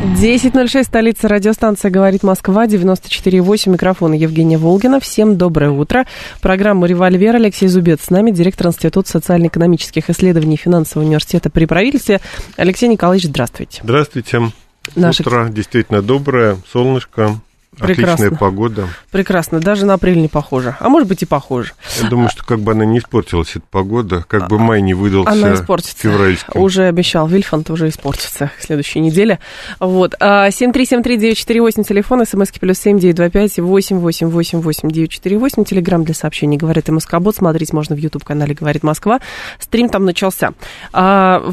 10.06, столица радиостанция «Говорит Москва», 94.8, микрофон Евгения Волгина. Всем доброе утро. Программа «Револьвер» Алексей Зубец с нами, директор Института социально-экономических исследований Финансового университета при правительстве. Алексей Николаевич, здравствуйте. Здравствуйте. Наши... Утро действительно доброе, солнышко, Прекрасно. Отличная погода. Прекрасно. Даже на апрель не похоже. А может быть и похоже. Я думаю, что как бы она не испортилась, эта погода, как бы май не выдался она испортится. февральским. Уже обещал Вильфанд, уже испортится в следующей неделе. Вот. 7373948, а, телефон, смски плюс 7925 888 948, телеграмм для сообщений «Говорит и Москобот». Смотреть можно в YouTube-канале «Говорит Москва». Стрим там начался. А,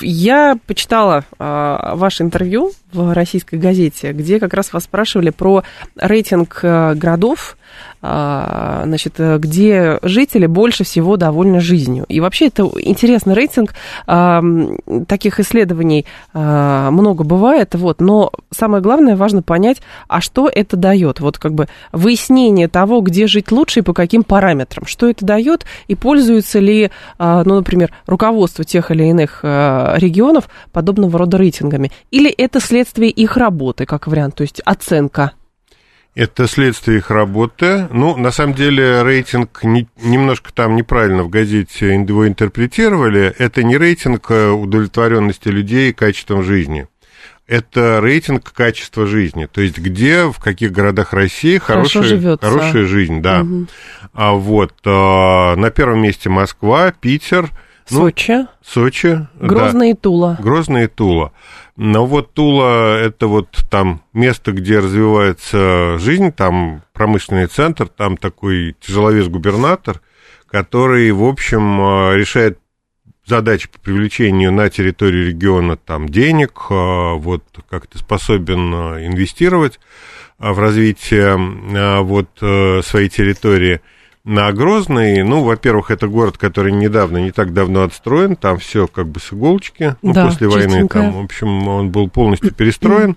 я почитала а, ваше интервью в российской газете, где как раз вас спрашивали про рейтинг э, городов, а, значит, э, где жители больше всего довольны жизнью. И вообще это интересный рейтинг. Таких исследований много бывает, вот, но самое главное, важно понять, а что это дает. Вот как бы выяснение того, где жить лучше и по каким параметрам. Что это дает и пользуется ли, ну, например, руководство тех или иных регионов подобного рода рейтингами. Или это следствие их работы, как вариант, то есть оценка это следствие их работы. Ну, на самом деле, рейтинг не, немножко там неправильно в газете его интерпретировали. Это не рейтинг э, удовлетворенности людей качеством жизни. Это рейтинг качества жизни. То есть, где, в каких городах России хорошая, хорошая жизнь, да. Угу. А вот а, на первом месте Москва, Питер. Сочи. Ну, Сочи. Грозный да. и Тула. Грозный и Тула. Но вот Тула – это вот там место, где развивается жизнь, там промышленный центр, там такой тяжеловес-губернатор, который, в общем, э, решает задачи по привлечению на территорию региона там денег, э, вот как-то способен э, инвестировать в развитие вот своей территории – на Грозный, ну, во-первых, это город, который недавно, не так давно отстроен, там все как бы с иголочки, ну, да, после войны там, в общем, он был полностью перестроен,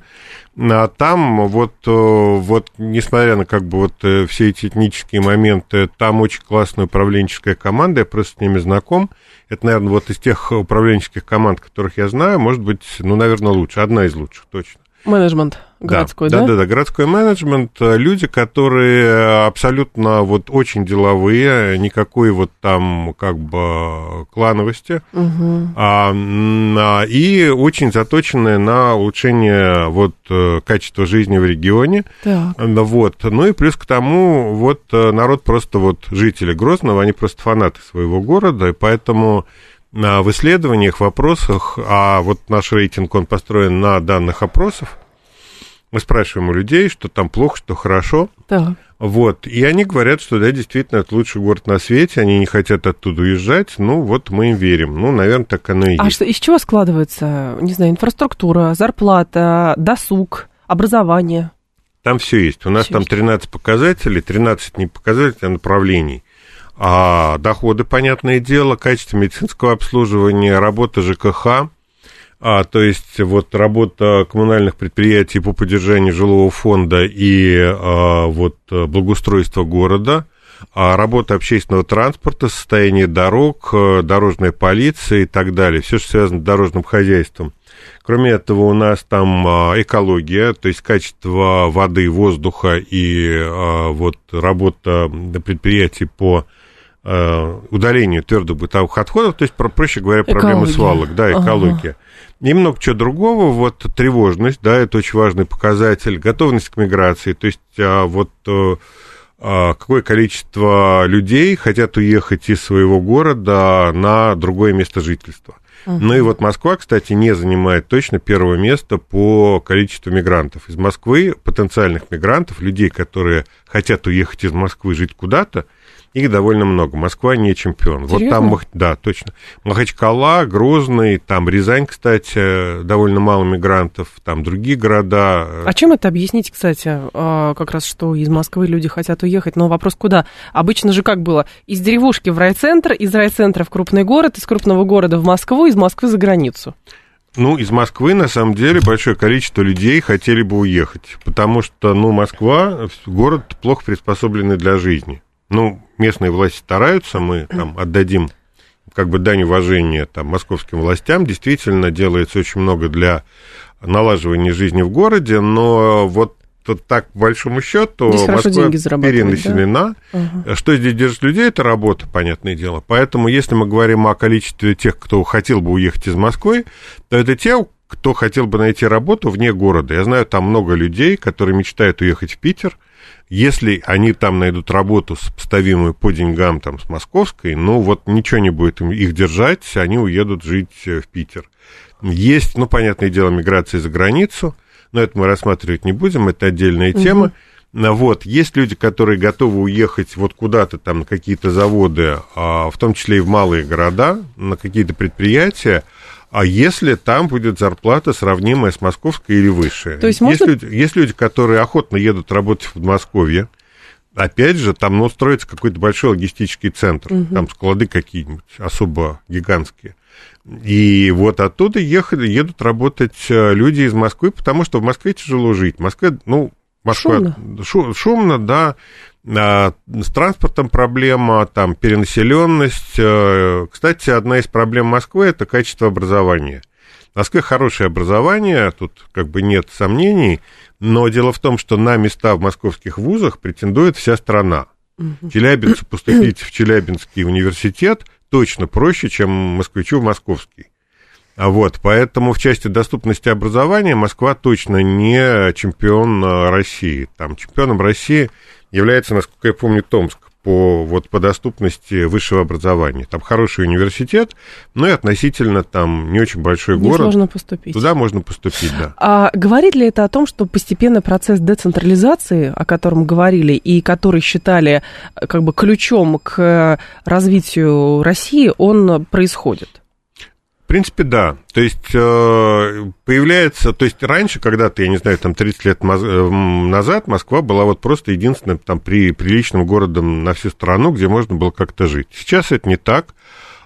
а там вот, э, вот, несмотря на как бы вот э, все эти этнические моменты, там очень классная управленческая команда, я просто с ними знаком, это, наверное, вот из тех управленческих команд, которых я знаю, может быть, ну, наверное, лучше, одна из лучших, точно. Менеджмент городской, да? Да, да, да, городской менеджмент. Э, люди, которые абсолютно вот очень деловые, никакой вот там как бы клановости, угу. а, и очень заточенные на улучшение вот э, качества жизни в регионе. Так. Вот. Ну и плюс к тому, вот э, народ просто вот жители Грозного, они просто фанаты своего города, и поэтому в исследованиях, вопросах, а вот наш рейтинг, он построен на данных опросов, мы спрашиваем у людей, что там плохо, что хорошо. Так. Вот, и они говорят, что да, действительно, это лучший город на свете, они не хотят оттуда уезжать, ну вот мы им верим, ну, наверное, так оно и а есть. А что, из чего складывается, не знаю, инфраструктура, зарплата, досуг, образование? Там все есть, у нас все там 13 показателей, 13 не показателей, а направлений. А доходы, понятное дело, качество медицинского обслуживания, работа ЖКХ, а, то есть вот работа коммунальных предприятий по поддержанию жилого фонда и а, вот благоустройство города, а работа общественного транспорта, состояние дорог, дорожная полиция и так далее, все, что связано с дорожным хозяйством. Кроме этого, у нас там а, экология, то есть качество воды, воздуха и а, вот работа предприятий по Э, удалению твердых бытовых отходов, то есть, проще говоря, проблемы экология. свалок, да, экология. Ага. И много чего другого, вот тревожность, да, это очень важный показатель, готовность к миграции, то есть а, вот а, какое количество людей хотят уехать из своего города на другое место жительства. Uh-huh. Ну и вот Москва, кстати, не занимает точно первое место по количеству мигрантов. Из Москвы потенциальных мигрантов, людей, которые хотят уехать из Москвы жить куда-то, их довольно много. Москва не чемпион. Серьезно? Вот там, да, точно. Махачкала, Грозный, там Рязань, кстати, довольно мало мигрантов, там другие города. А чем это объяснить, кстати, а, как раз, что из Москвы люди хотят уехать? Но вопрос куда? Обычно же как было? Из деревушки в райцентр, из райцентра в крупный город, из крупного города в Москву, из Москвы за границу. Ну, из Москвы, на самом деле, большое количество людей хотели бы уехать, потому что, ну, Москва – город плохо приспособленный для жизни. Ну, местные власти стараются, мы там отдадим как бы дань уважения там, московским властям. Действительно, делается очень много для налаживания жизни в городе, но вот так, по большому счету, Здесь Москва перенаселена. Да? Ага. Что здесь держит людей, это работа, понятное дело. Поэтому, если мы говорим о количестве тех, кто хотел бы уехать из Москвы, то это те, кто хотел бы найти работу вне города. Я знаю там много людей, которые мечтают уехать в Питер, если они там найдут работу, сопоставимую по деньгам там, с московской, ну вот ничего не будет им их держать, они уедут жить э, в Питер. Есть, ну, понятное дело, миграция за границу, но это мы рассматривать не будем, это отдельная тема. Угу. Вот, есть люди, которые готовы уехать вот куда-то там на какие-то заводы, а, в том числе и в малые города, на какие-то предприятия, а если там будет зарплата сравнимая с московской или выше. То есть, можно... есть, люди, есть люди, которые охотно едут работать в Подмосковье, опять же, там ну, строится какой-то большой логистический центр, угу. там склады какие-нибудь особо гигантские. И вот оттуда ехали, едут работать э, люди из Москвы, потому что в Москве тяжело жить. В Москве, ну, Москва шумно, шу, шумно да. А, с транспортом проблема, там перенаселенность. Э, кстати, одна из проблем Москвы это качество образования. В Москве хорошее образование, тут как бы нет сомнений, но дело в том, что на места в московских вузах претендует вся страна. Челябинцу поступить в Челябинский университет точно проще, чем москвичу в московский. А вот, поэтому в части доступности образования Москва точно не чемпион э, России. Там чемпионом России является, насколько я помню, Томск по, вот, по доступности высшего образования. Там хороший университет, но и относительно там не очень большой Здесь город. можно поступить. Туда можно поступить, да. А говорит ли это о том, что постепенный процесс децентрализации, о котором говорили, и который считали как бы ключом к развитию России, он происходит? Принципе, да. То есть э, появляется, то есть раньше, когда-то, я не знаю, там 30 лет э, назад Москва была вот просто единственным там при, приличным городом на всю страну, где можно было как-то жить. Сейчас это не так.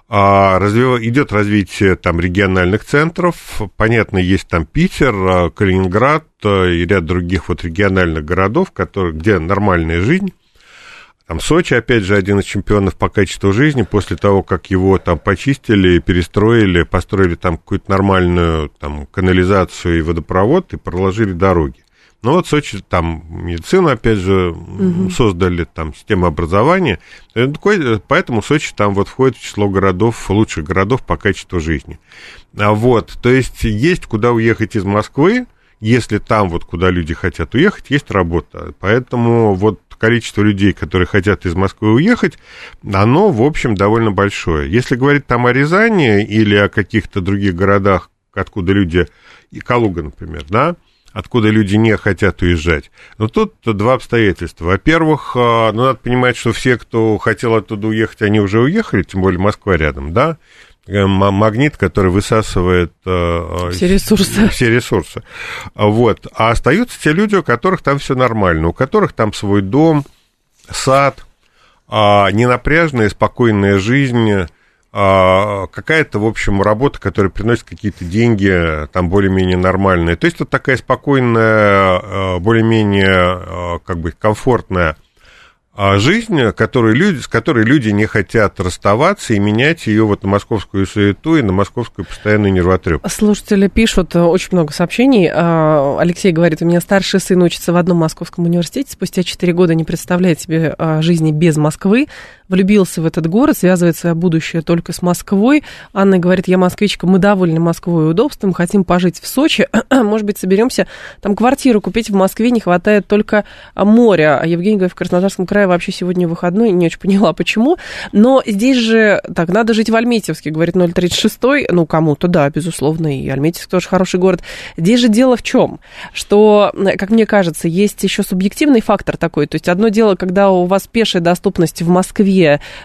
А, развив... Идет развитие там региональных центров. Понятно, есть там Питер, э, Калининград и ряд других вот региональных городов, которые, где нормальная жизнь. Там Сочи, опять же, один из чемпионов по качеству жизни, после того, как его там почистили, перестроили, построили там какую-то нормальную там канализацию и водопровод и проложили дороги. Ну вот Сочи там медицину, опять же, угу. создали, там систему образования. Поэтому Сочи там вот входит в число городов, лучших городов по качеству жизни. А вот, то есть есть куда уехать из Москвы, если там вот куда люди хотят уехать, есть работа. Поэтому вот количество людей, которые хотят из Москвы уехать, оно, в общем, довольно большое. Если говорить там о Рязани или о каких-то других городах, откуда люди, и Калуга, например, да, откуда люди не хотят уезжать. Но тут два обстоятельства. Во-первых, а, ну, надо понимать, что все, кто хотел оттуда уехать, они уже уехали, тем более Москва рядом, да, э, магнит, который высасывает э, все ресурсы. Все ресурсы. Вот. А остаются те люди, у которых там все нормально, у которых там свой дом, сад, а, ненапряжная, спокойная жизнь, а, какая-то, в общем, работа, которая приносит какие-то деньги, там более-менее нормальные. То есть вот такая спокойная, а, более-менее, а, как бы, комфортная жизнь, которую люди, с которой люди не хотят расставаться и менять ее вот на московскую суету и на московскую постоянную нервотрепку. Слушатели пишут очень много сообщений. Алексей говорит, у меня старший сын учится в одном московском университете, спустя 4 года не представляет себе жизни без Москвы. Влюбился в этот город, связывает свое будущее только с Москвой. Анна говорит, я москвичка, мы довольны Москвой удобством, хотим пожить в Сочи. Может быть, соберемся там квартиру купить в Москве, не хватает только моря. А Евгений говорит, в Краснодарском крае вообще сегодня выходной, не очень поняла, почему. Но здесь же, так, надо жить в Альметьевске, говорит 036, ну, кому-то, да, безусловно, и Альметьевск тоже хороший город. Здесь же дело в чем? Что, как мне кажется, есть еще субъективный фактор такой, то есть одно дело, когда у вас пешая доступность в Москве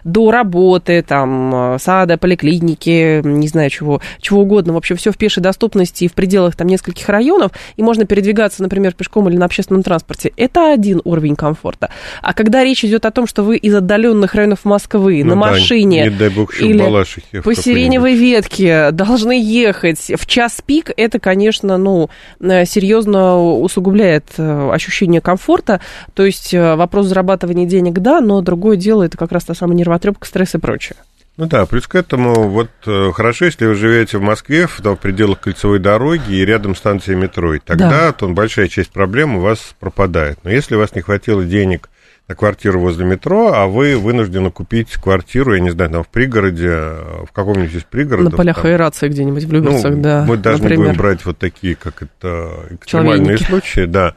до работы, там, сада, поликлиники, не знаю, чего, чего угодно, в общем, все в пешей доступности и в пределах там нескольких районов, и можно передвигаться, например, пешком или на общественном транспорте, это один уровень комфорта. А когда речь идет о том, что вы из отдаленных районов Москвы ну, на да, машине не дай бог, или по сиреневой ветке должны ехать. В час пик, это, конечно, ну, э, серьезно усугубляет э, ощущение комфорта. То есть э, вопрос зарабатывания денег, да, но другое дело, это как раз та самая нервотрепка, стресс и прочее. Ну да, плюс к этому, вот хорошо, если вы живете в Москве, в, в пределах кольцевой дороги и рядом станции метро, и тогда да. то большая часть проблем у вас пропадает. Но если у вас не хватило денег на квартиру возле метро, а вы вынуждены купить квартиру, я не знаю, там в пригороде, в каком-нибудь из пригородов. На полях там, аэрации где-нибудь в Люберцах, ну, да. Мы даже например. не будем брать вот такие, как это, экстремальные случаи, да.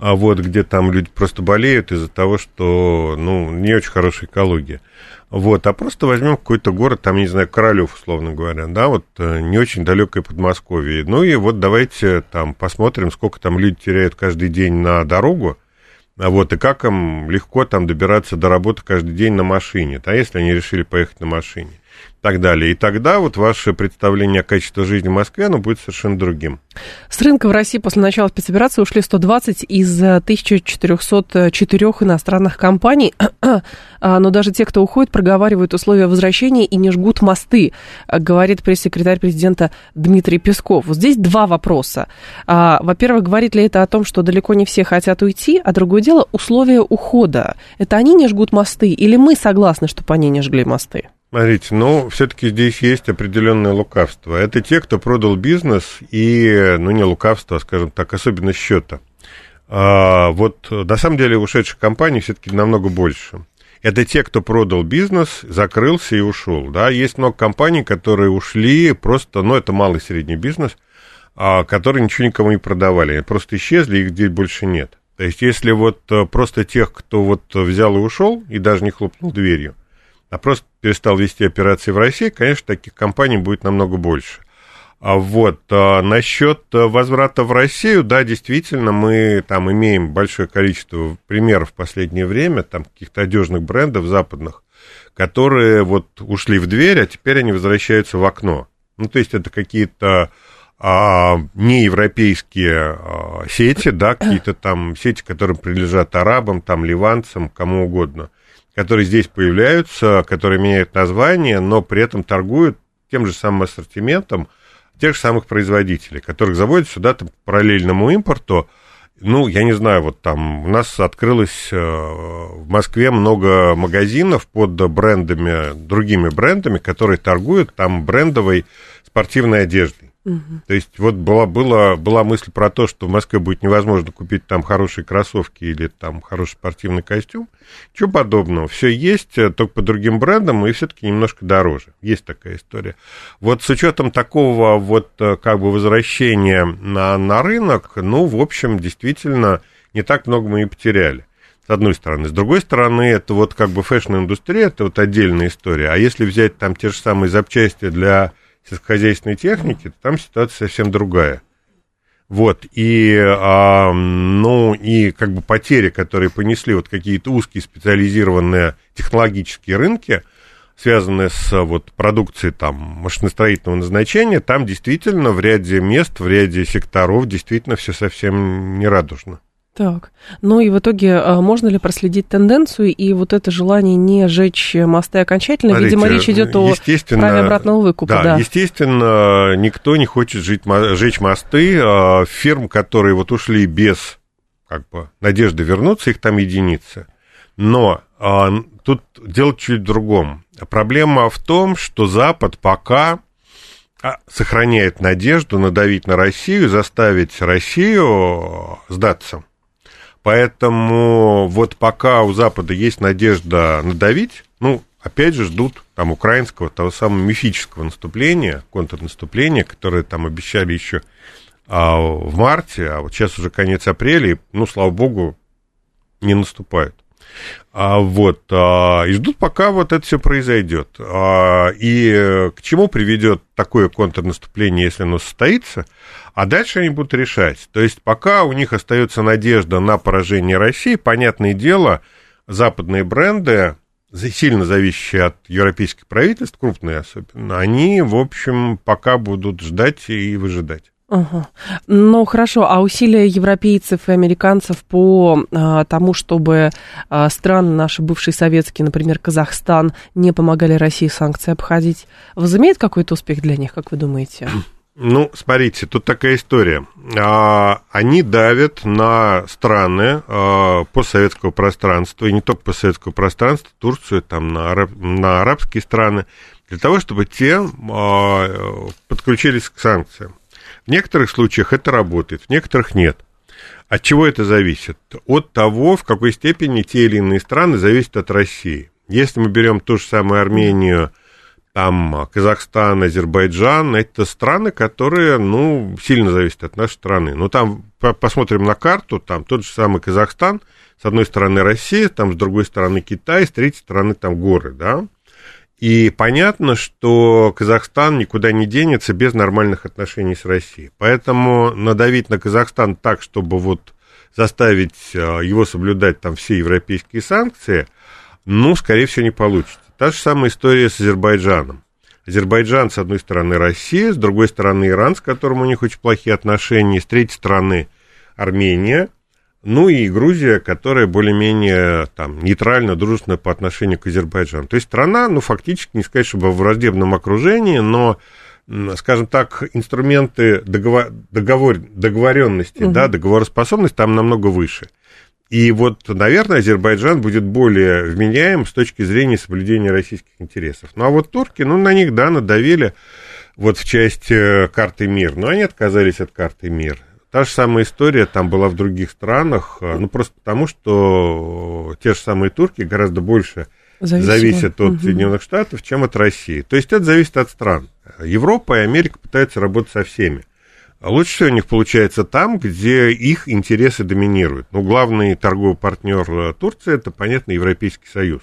А вот где там люди просто болеют из-за того, что, ну, не очень хорошая экология. Вот, а просто возьмем какой-то город, там, не знаю, Королев, условно говоря, да, вот э, не очень далекое Подмосковье. Ну и вот давайте там посмотрим, сколько там люди теряют каждый день на дорогу, а вот, и как им легко там добираться до работы каждый день на машине, а если они решили поехать на машине так далее. И тогда вот ваше представление о качестве жизни в Москве, оно будет совершенно другим. С рынка в России после начала спецоперации ушли 120 из 1404 иностранных компаний. А, но даже те, кто уходит, проговаривают условия возвращения и не жгут мосты, говорит пресс-секретарь президента Дмитрий Песков. Вот здесь два вопроса. А, во-первых, говорит ли это о том, что далеко не все хотят уйти, а другое дело условия ухода. Это они не жгут мосты или мы согласны, чтобы они не жгли мосты? Смотрите, ну, все-таки здесь есть определенное лукавство. Это те, кто продал бизнес и, ну, не лукавство, а, скажем так, особенно счета. А, вот на самом деле ушедших компаний все-таки намного больше. Это те, кто продал бизнес, закрылся и ушел. Да? Есть много компаний, которые ушли просто, ну, это малый и средний бизнес, а, которые ничего никому не продавали. Они просто исчезли, их здесь больше нет. То есть, если вот э, просто тех, кто вот взял и ушел, и даже не хлопнул дверью, а просто перестал вести операции в России, конечно, таких компаний будет намного больше. А вот а, насчет возврата в Россию, да, действительно, мы там имеем большое количество примеров в последнее время, там каких-то одежных брендов западных, которые вот ушли в дверь, а теперь они возвращаются в окно. Ну, то есть это какие-то а, неевропейские а, сети, да, какие-то там сети, которые принадлежат арабам, там, ливанцам, кому угодно – которые здесь появляются, которые меняют название, но при этом торгуют тем же самым ассортиментом тех же самых производителей, которых заводят сюда там, параллельному импорту. Ну, я не знаю, вот там у нас открылось э, в Москве много магазинов под брендами, другими брендами, которые торгуют там брендовой спортивной одеждой. Угу. То есть вот была, была, была мысль про то, что в Москве будет невозможно купить там хорошие кроссовки или там хороший спортивный костюм. Чего подобного. Все есть, э, только по другим брендам и все-таки немножко дороже. Есть такая история. Вот с учетом такого вот э, как бы возвращения на, на рынок, ну, в общем, действительно, не так много мы и потеряли с одной стороны. С другой стороны, это вот как бы fashion-индустрия, это вот отдельная история. А если взять там те же самые запчасти для сельскохозяйственной техники, там ситуация совсем другая. Вот, и, а, ну, и как бы потери, которые понесли вот какие-то узкие специализированные технологические рынки, связанные с вот продукцией там машиностроительного назначения, там действительно в ряде мест, в ряде секторов действительно все совсем нерадужно. Так, ну и в итоге а, можно ли проследить тенденцию и вот это желание не жечь мосты окончательно? Смотрите, Видимо, речь идет о праве обратного выкупа. Да, да, естественно, никто не хочет жить, жечь мосты. А, фирм, которые вот ушли без как бы, надежды вернуться, их там единицы. Но а, тут дело чуть в другом. Проблема в том, что Запад пока сохраняет надежду надавить на Россию, заставить Россию сдаться. Поэтому вот пока у Запада есть надежда надавить ну, опять же, ждут там украинского, того самого мифического наступления, контрнаступления, которое там обещали еще а, в марте, а вот сейчас уже конец апреля, и, ну, слава богу, не наступают. А, вот, а, и ждут, пока вот это все произойдет. А, и к чему приведет такое контрнаступление, если оно состоится? А дальше они будут решать. То есть пока у них остается надежда на поражение России, понятное дело, западные бренды, сильно зависящие от европейских правительств, крупные особенно, они, в общем, пока будут ждать и выжидать. Ага. Ну хорошо, а усилия европейцев и американцев по а, тому, чтобы а, страны наши бывшие советские, например, Казахстан, не помогали России санкции обходить, возымеет какой-то успех для них, как вы думаете? Ну, смотрите, тут такая история. А, они давят на страны а, постсоветского пространства, и не только постсоветского пространства, Турцию, там, на, араб, на арабские страны, для того, чтобы те а, подключились к санкциям. В некоторых случаях это работает, в некоторых нет. От чего это зависит? От того, в какой степени те или иные страны зависят от России. Если мы берем ту же самую Армению, там Казахстан, Азербайджан, это страны, которые, ну, сильно зависят от нашей страны. Ну, там, посмотрим на карту, там тот же самый Казахстан, с одной стороны Россия, там с другой стороны Китай, с третьей стороны там горы, да. И понятно, что Казахстан никуда не денется без нормальных отношений с Россией. Поэтому надавить на Казахстан так, чтобы вот заставить а, его соблюдать там все европейские санкции, ну, скорее всего, не получится. Та же самая история с Азербайджаном. Азербайджан, с одной стороны, Россия, с другой стороны, Иран, с которым у них очень плохие отношения, с третьей стороны, Армения – ну и Грузия, которая более-менее там нейтрально, дружественна по отношению к Азербайджану. То есть страна, ну, фактически, не сказать, чтобы в враждебном окружении, но, скажем так, инструменты договор, договор, договоренности, угу. да, договороспособность там намного выше. И вот, наверное, Азербайджан будет более вменяем с точки зрения соблюдения российских интересов. Ну, а вот турки, ну, на них, да, надавили вот в части э, карты мир, но они отказались от карты мир. Та же самая история там была в других странах, э, ну просто потому, что те же самые турки гораздо больше Зависимо. зависят от угу. Соединенных Штатов, чем от России. То есть это зависит от стран. Европа и Америка пытаются работать со всеми. Лучше всего у них получается там, где их интересы доминируют. Ну, главный торговый партнер э, Турции это, понятно, Европейский Союз.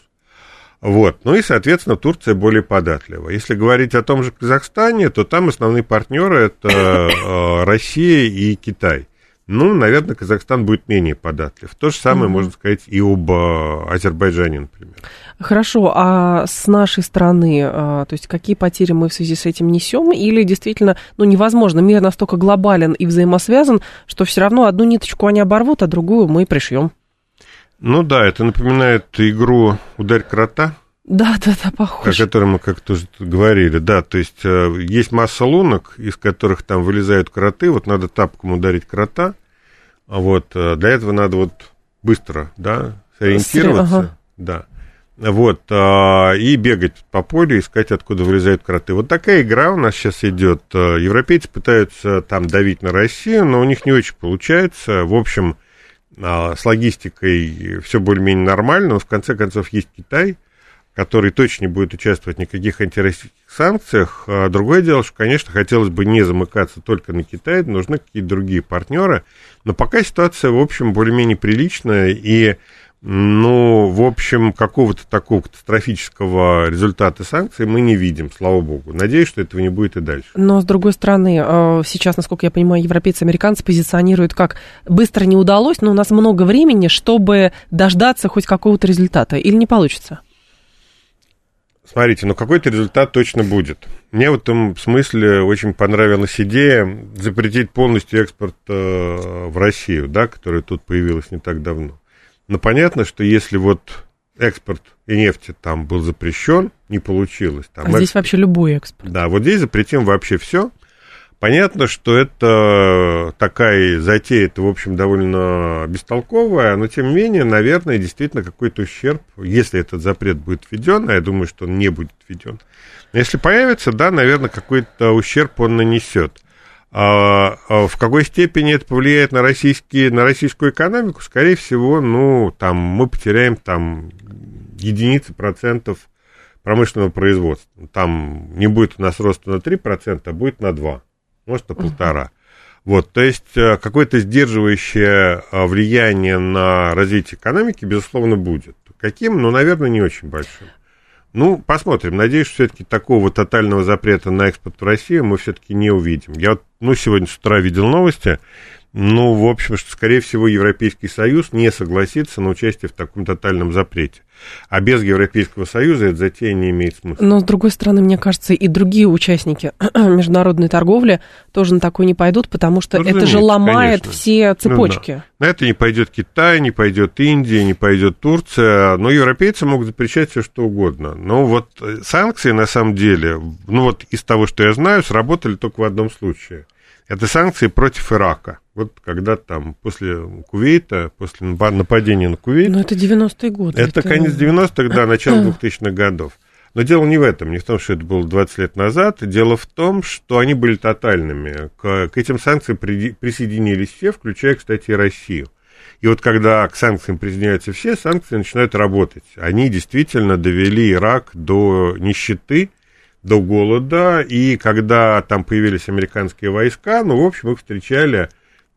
Вот. Ну и, соответственно, Турция более податлива. Если говорить о том же Казахстане, то там основные партнеры это э, Россия и Китай. Ну, наверное, Казахстан будет менее податлив. То же самое mm-hmm. можно сказать и об э, Азербайджане, например. Хорошо, а с нашей стороны, а, то есть какие потери мы в связи с этим несем, или действительно, ну, невозможно, мир настолько глобален и взаимосвязан, что все равно одну ниточку они оборвут, а другую мы пришьем? Ну да, это напоминает игру «Ударь крота». Да, да, да, похоже. О которой мы как-то уже говорили, да, то есть э, есть масса лунок, из которых там вылезают кроты, вот надо тапком ударить крота, а вот э, для этого надо вот быстро, да, сориентироваться, ага. да, вот, а, и бегать по полю, искать, откуда вылезают кроты. Вот такая игра у нас сейчас идет. Э, европейцы пытаются там давить на Россию, но у них не очень получается. В общем, с логистикой все более-менее нормально, но в конце концов есть Китай, который точно не будет участвовать в никаких антироссийских санкциях. А другое дело, что, конечно, хотелось бы не замыкаться только на Китай, нужны какие-то другие партнеры, но пока ситуация, в общем, более-менее приличная, и ну, в общем, какого-то такого катастрофического результата санкций мы не видим, слава богу. Надеюсь, что этого не будет и дальше. Но, с другой стороны, э, сейчас, насколько я понимаю, европейцы и американцы позиционируют как быстро не удалось, но у нас много времени, чтобы дождаться хоть какого-то результата. Или не получится? Смотрите, ну какой-то результат точно будет. Мне в этом смысле очень понравилась идея запретить полностью экспорт э, в Россию, да, которая тут появилась не так давно. Но понятно, что если вот экспорт и нефти там был запрещен, не получилось. Там а экспорт, здесь вообще любой экспорт. Да, вот здесь запретим вообще все. Понятно, что это такая затея, это, в общем, довольно бестолковая, но, тем не менее, наверное, действительно какой-то ущерб, если этот запрет будет введен, а я думаю, что он не будет введен. Но если появится, да, наверное, какой-то ущерб он нанесет. А, а в какой степени это повлияет на, российские, на российскую экономику? Скорее всего, ну, там, мы потеряем там единицы процентов промышленного производства. Там не будет у нас роста на 3%, а будет на 2%, может, на полтора. Вот, то есть э, какое-то сдерживающее э, влияние на развитие экономики, безусловно, будет. Каким? Ну, наверное, не очень большим. Ну, посмотрим. Надеюсь, все-таки такого тотального запрета на экспорт в Россию мы все-таки не увидим. Я вот, ну, сегодня с утра видел новости, ну, в общем, что, скорее всего, Европейский Союз не согласится на участие в таком тотальном запрете. А без Европейского Союза эта затея не имеет смысла. Но, с другой стороны, мне кажется, и другие участники международной торговли тоже на такое не пойдут, потому что ну, это же ломает конечно. все цепочки. Ну, да. На это не пойдет Китай, не пойдет Индия, не пойдет Турция. Но европейцы могут запрещать все, что угодно. Но вот э, санкции, на самом деле, ну вот из того, что я знаю, сработали только в одном случае – это санкции против Ирака. Вот когда там после Кувейта, после нападения на Кувейт... Ну, это 90-е годы. Это, это конец 90-х, да, начало 2000-х годов. Но дело не в этом, не в том, что это было 20 лет назад. Дело в том, что они были тотальными. К, к этим санкциям при, присоединились все, включая, кстати, и Россию. И вот когда к санкциям присоединяются все, санкции начинают работать. Они действительно довели Ирак до нищеты, до голода, и когда там появились американские войска, ну, в общем, их встречали,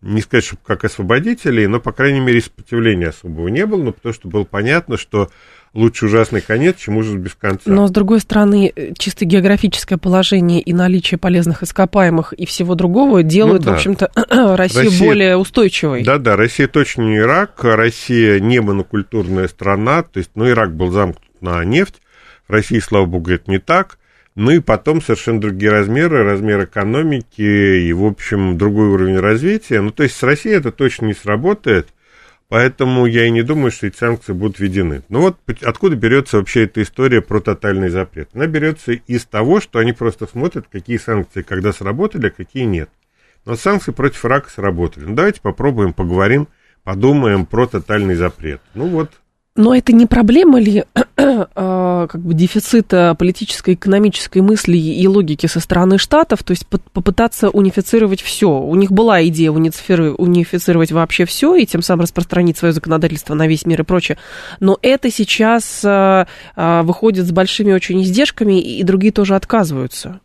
не сказать, что как освободителей, но, по крайней мере, сопротивления особого не было, но потому что было понятно, что лучше ужасный конец, чем ужас без конца. Но, с другой стороны, чисто географическое положение и наличие полезных ископаемых и всего другого делают, ну, да. в общем-то, Россию Россия, более устойчивой. Да-да, Россия точно не Ирак, Россия не монокультурная страна, то есть, ну, Ирак был замкнут на нефть, в России, слава богу, это не так, ну и потом совершенно другие размеры, размер экономики и, в общем, другой уровень развития. Ну, то есть с Россией это точно не сработает, поэтому я и не думаю, что эти санкции будут введены. Ну вот откуда берется вообще эта история про тотальный запрет? Она берется из того, что они просто смотрят, какие санкции когда сработали, а какие нет. Но санкции против рака сработали. Ну, давайте попробуем, поговорим, подумаем про тотальный запрет. Ну вот, но это не проблема ли а, как бы дефицита политической, экономической мысли и логики со стороны штатов, то есть попытаться унифицировать все. У них была идея унифицировать вообще все и тем самым распространить свое законодательство на весь мир и прочее. Но это сейчас а, а, выходит с большими очень издержками, и другие тоже отказываются.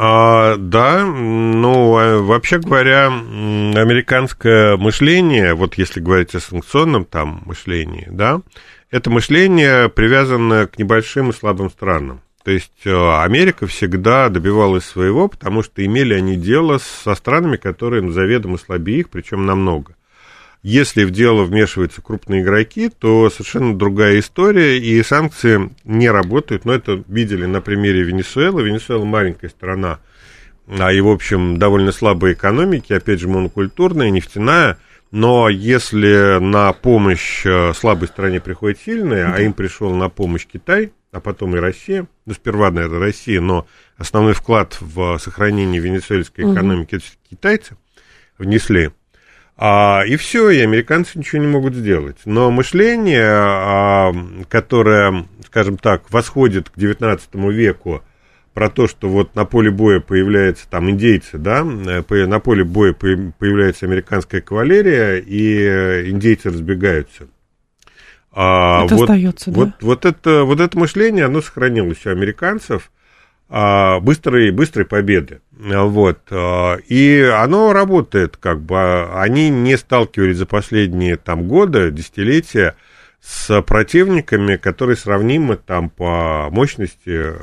А, да, ну, вообще говоря, американское мышление, вот если говорить о санкционном там мышлении, да, это мышление привязано к небольшим и слабым странам. То есть э, Америка всегда добивалась своего, потому что имели они дело со странами, которые заведомо слабее их, причем намного. Если в дело вмешиваются крупные игроки, то совершенно другая история, и санкции не работают. Но это видели на примере Венесуэлы. Венесуэла маленькая страна, а и, в общем, довольно слабые экономики, опять же, монокультурная, нефтяная. Но если на помощь э, слабой стране приходит сильная, а им пришел на помощь Китай, а потом и Россия, ну, сперва, наверное, Россия, но основной вклад в сохранение венесуэльской экономики угу. это китайцы внесли, а, и все, и американцы ничего не могут сделать. Но мышление, а, которое, скажем так, восходит к XIX веку, про то, что вот на поле боя появляются там индейцы, да, э, на поле боя появляется американская кавалерия, и э, индейцы разбегаются. А, это вот, остается, вот, да? Вот это, вот это мышление, оно сохранилось у американцев, быстрой, быстрой победы. Вот. А, и оно работает, как бы. Они не сталкивались за последние там, годы, десятилетия с противниками, которые сравнимы там по мощности,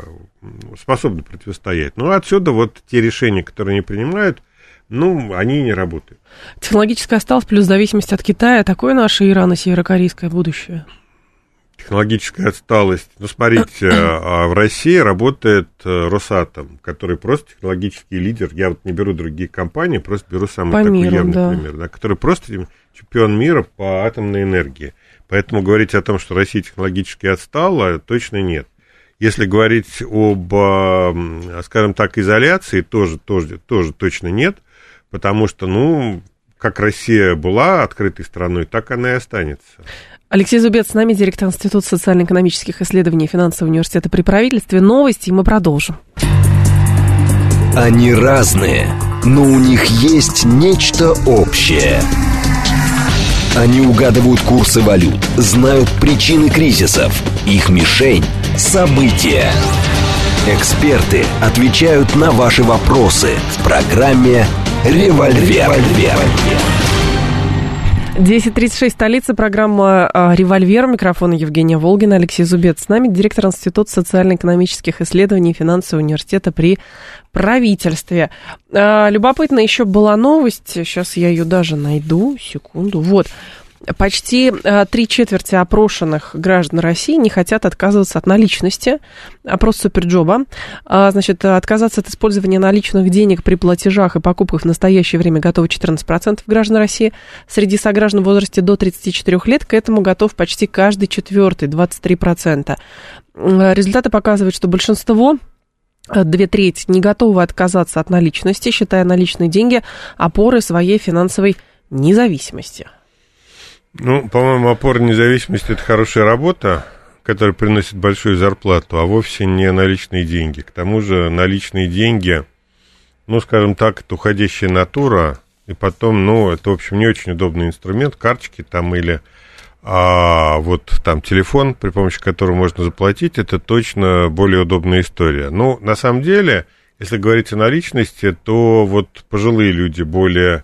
способны противостоять. Ну, отсюда вот те решения, которые они принимают, ну, они не работают. Технологическая осталась, плюс зависимость от Китая. Такое наше ирано-северокорейское будущее? Технологическая отсталость. Ну, смотрите, а в России работает э, Росатом, который просто технологический лидер. Я вот не беру другие компании, просто беру самый по такой миру, явный да. пример, да, который просто чемпион мира по атомной энергии. Поэтому говорить о том, что Россия технологически отстала, точно нет. Если говорить об, скажем так, изоляции, тоже, тоже, тоже точно нет, потому что, ну, как Россия была открытой страной, так она и останется. Алексей Зубец с нами, директор Института социально-экономических исследований Финансового университета при правительстве. Новости, и мы продолжим. Они разные, но у них есть нечто общее – Они угадывают курсы валют, знают причины кризисов. Их мишень – события. Эксперты отвечают на ваши вопросы в программе «Револьвер». 10.36, столица, программа а, «Револьвер». Микрофон Евгения Волгина, Алексей Зубец. С нами директор Института социально-экономических исследований и финансового университета при правительстве. А, любопытно еще была новость, сейчас я ее даже найду, секунду. Вот, Почти э, три четверти опрошенных граждан России не хотят отказываться от наличности. Опрос Суперджоба. А, значит, отказаться от использования наличных денег при платежах и покупках в настоящее время готовы 14% граждан России. Среди сограждан в возрасте до 34 лет к этому готов почти каждый четвертый, 23%. Результаты показывают, что большинство э, две трети не готовы отказаться от наличности, считая наличные деньги опорой своей финансовой независимости. Ну, по-моему, опора независимости – это хорошая работа, которая приносит большую зарплату, а вовсе не наличные деньги. К тому же наличные деньги, ну, скажем так, это уходящая натура, и потом, ну, это, в общем, не очень удобный инструмент, карточки там или а вот там телефон, при помощи которого можно заплатить, это точно более удобная история. Ну, на самом деле, если говорить о наличности, то вот пожилые люди более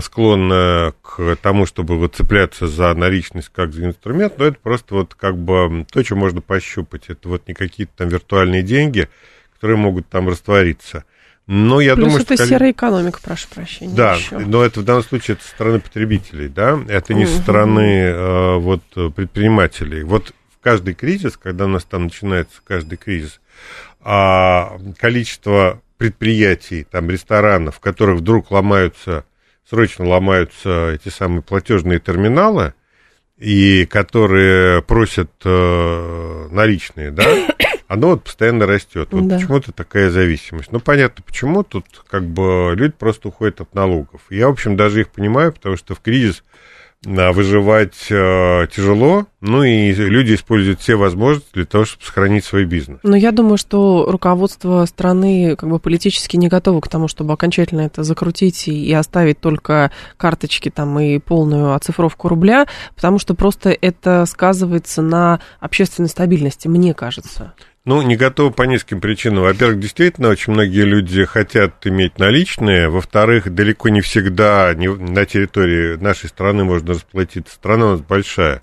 склонна к тому, чтобы вот цепляться за наличность как за инструмент, но это просто вот как бы то, что можно пощупать. Это вот не какие-то там виртуальные деньги, которые могут там раствориться. Но я Плюс думаю, это что... серая экономика, прошу прощения. Да, еще. но это в данном случае это со стороны потребителей, да, это не со стороны э, вот предпринимателей. Вот в каждый кризис, когда у нас там начинается каждый кризис, а количество предприятий, там ресторанов, в которых вдруг ломаются срочно ломаются эти самые платежные терминалы, и которые просят э, наличные, да, оно вот постоянно растет. Вот да. почему-то такая зависимость. Ну, понятно, почему. Тут как бы люди просто уходят от налогов. Я, в общем, даже их понимаю, потому что в кризис выживать э, тяжело, ну и люди используют все возможности для того, чтобы сохранить свой бизнес. Но я думаю, что руководство страны как бы политически не готово к тому, чтобы окончательно это закрутить и, и оставить только карточки там и полную оцифровку рубля, потому что просто это сказывается на общественной стабильности, мне кажется. Ну, не готовы по нескольким причинам. Во-первых, действительно, очень многие люди хотят иметь наличные. Во-вторых, далеко не всегда не, на территории нашей страны можно расплатиться. Страна у нас большая.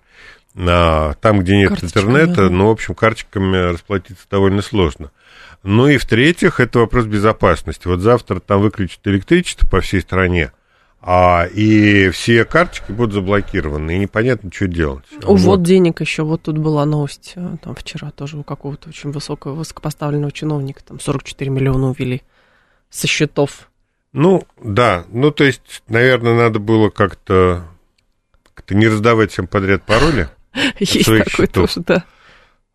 А, там, где нет карточками, интернета, ну, в общем, карточками расплатиться довольно сложно. Ну и в-третьих, это вопрос безопасности. Вот завтра там выключат электричество по всей стране а, и все карточки будут заблокированы, и непонятно, что делать. Увод вот. денег еще, вот тут была новость, э, там вчера тоже у какого-то очень высокого, высокопоставленного чиновника, там 44 миллиона увели со счетов. Ну, да, ну, то есть, наверное, надо было как-то как не раздавать всем подряд пароли. Есть такой тоже, да.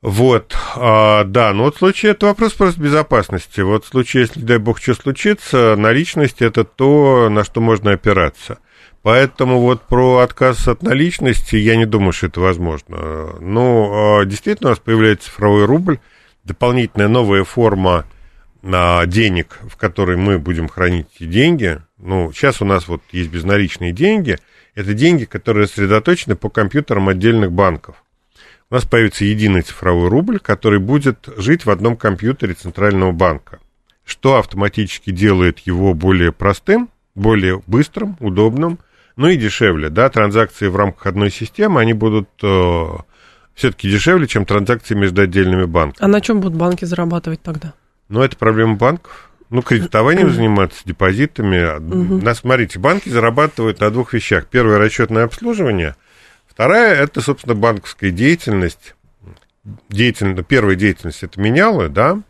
Вот, а, да, но вот в случае, это вопрос просто безопасности. Вот в случае, если, дай бог, что случится, наличность – это то, на что можно опираться. Поэтому вот про отказ от наличности я не думаю, что это возможно. Но а, действительно у нас появляется цифровой рубль, дополнительная новая форма на денег, в которой мы будем хранить деньги. Ну, сейчас у нас вот есть безналичные деньги. Это деньги, которые сосредоточены по компьютерам отдельных банков у нас появится единый цифровой рубль, который будет жить в одном компьютере Центрального банка, что автоматически делает его более простым, более быстрым, удобным, ну и дешевле. Да, транзакции в рамках одной системы, они будут э, все-таки дешевле, чем транзакции между отдельными банками. А на чем будут банки зарабатывать тогда? Ну, это проблема банков. Ну, кредитованием заниматься, депозитами. Угу. Нас, смотрите, банки зарабатывают на двух вещах. Первое, расчетное обслуживание – Вторая – это, собственно, банковская деятельность. Деятельность, первая деятельность – это менялы, да,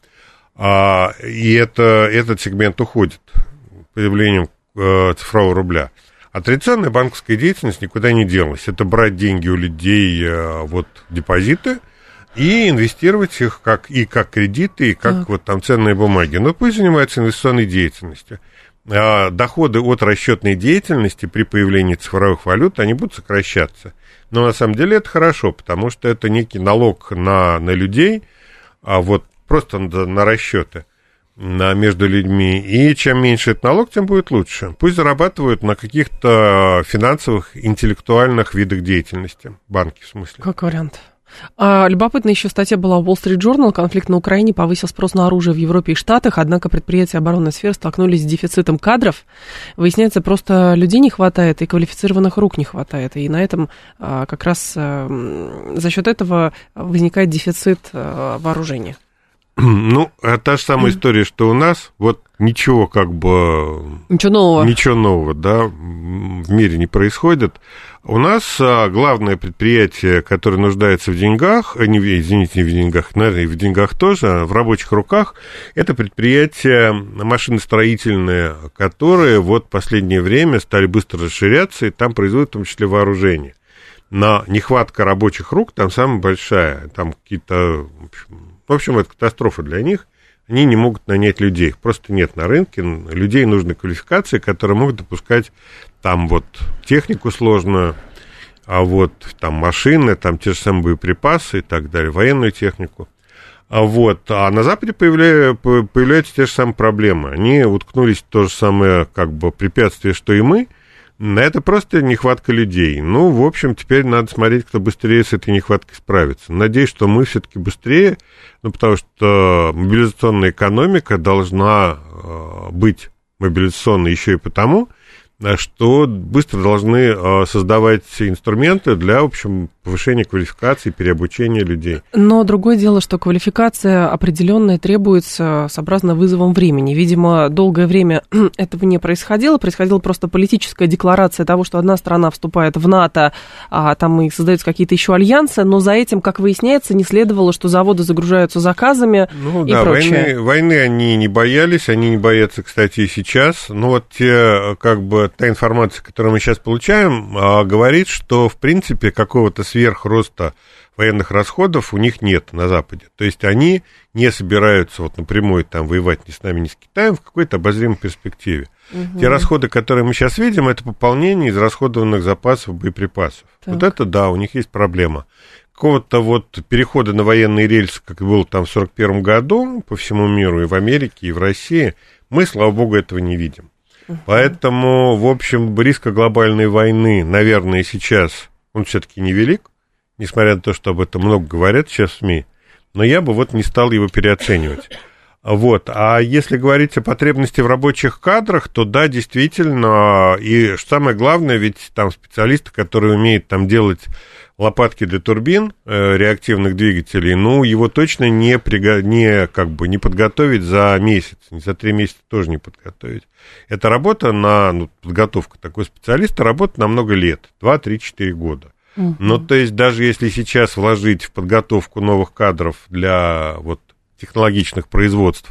а, и это, этот сегмент уходит появлением э, цифрового рубля. А традиционная банковская деятельность никуда не делась. Это брать деньги у людей, э, вот, депозиты, и инвестировать их как, и как кредиты, и как так. вот там ценные бумаги. Но пусть занимаются инвестиционной деятельностью. А доходы от расчетной деятельности при появлении цифровых валют, они будут сокращаться. Но на самом деле это хорошо, потому что это некий налог на, на людей, а вот просто на, на расчеты. между людьми. И чем меньше этот налог, тем будет лучше. Пусть зарабатывают на каких-то финансовых, интеллектуальных видах деятельности. Банки, в смысле. Как вариант. А, любопытная еще статья была в Wall Street Journal. Конфликт на Украине повысил спрос на оружие в Европе и Штатах, однако предприятия оборонной сферы столкнулись с дефицитом кадров. Выясняется, просто людей не хватает и квалифицированных рук не хватает. И на этом а, как раз а, за счет этого возникает дефицит а, вооружения. Ну, а та же самая история, что у нас, вот ничего как бы... Ничего нового. Ничего нового, да, в мире не происходит. У нас а, главное предприятие, которое нуждается в деньгах, э, не, извините, не в деньгах, наверное, и в деньгах тоже, а в рабочих руках, это предприятия машиностроительные, которые вот в последнее время стали быстро расширяться, и там производят в том числе вооружение. Но нехватка рабочих рук там самая большая. Там какие-то... В общем, это катастрофа для них они не могут нанять людей. Просто нет на рынке. Людей нужны квалификации, которые могут допускать там вот технику сложную, а вот там машины, там те же самые боеприпасы и так далее, военную технику. А вот, а на Западе появля... появляются те же самые проблемы. Они уткнулись в то же самое как бы препятствие, что и мы – это просто нехватка людей. Ну, в общем, теперь надо смотреть, кто быстрее с этой нехваткой справится. Надеюсь, что мы все-таки быстрее, ну, потому что мобилизационная экономика должна э, быть мобилизационной еще и потому, что быстро должны э, создавать инструменты для, в общем, повышения квалификации, переобучения людей. Но другое дело, что квалификация определенная требуется сообразно вызовом времени. Видимо, долгое время этого не происходило. Происходила просто политическая декларация того, что одна страна вступает в НАТО, а там и создаются какие-то еще альянсы, но за этим, как выясняется, не следовало, что заводы загружаются заказами ну, и да, прочее. Войны, войны они не боялись, они не боятся, кстати, и сейчас. Но вот те, как бы, та информация, которую мы сейчас получаем, а, говорит, что, в принципе, какого-то сверхроста военных расходов у них нет на Западе. То есть они не собираются вот напрямую там воевать ни с нами, ни с Китаем в какой-то обозримой перспективе. Угу. Те расходы, которые мы сейчас видим, это пополнение из расходованных запасов боеприпасов. Так. Вот это да, у них есть проблема. Какого-то вот перехода на военные рельсы, как и было там в 1941 году по всему миру, и в Америке, и в России, мы, слава богу, этого не видим. Угу. Поэтому, в общем, риска глобальной войны, наверное, сейчас он все-таки невелик несмотря на то, что об этом много говорят сейчас в СМИ, но я бы вот не стал его переоценивать. Вот. А если говорить о потребности в рабочих кадрах, то да, действительно, и самое главное, ведь там специалисты, которые умеют там делать лопатки для турбин э, реактивных двигателей, ну, его точно не, приго... не, как бы, не подготовить за месяц, за три месяца тоже не подготовить. Это работа на, ну, подготовка такой специалиста, работа на много лет, 2, 3, 4 года. Угу. Ну, то есть, даже если сейчас вложить в подготовку новых кадров для вот технологичных производств,